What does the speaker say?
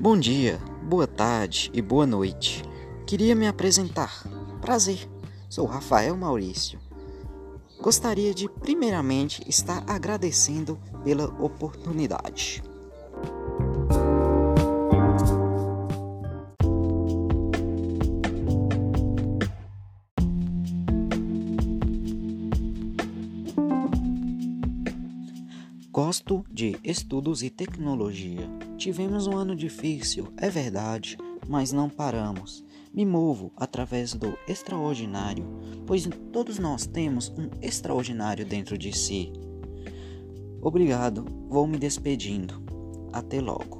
Bom dia, boa tarde e boa noite. Queria me apresentar. Prazer, sou Rafael Maurício. Gostaria de, primeiramente, estar agradecendo pela oportunidade. Gosto de estudos e tecnologia. Tivemos um ano difícil, é verdade, mas não paramos. Me movo através do extraordinário, pois todos nós temos um extraordinário dentro de si. Obrigado, vou me despedindo. Até logo.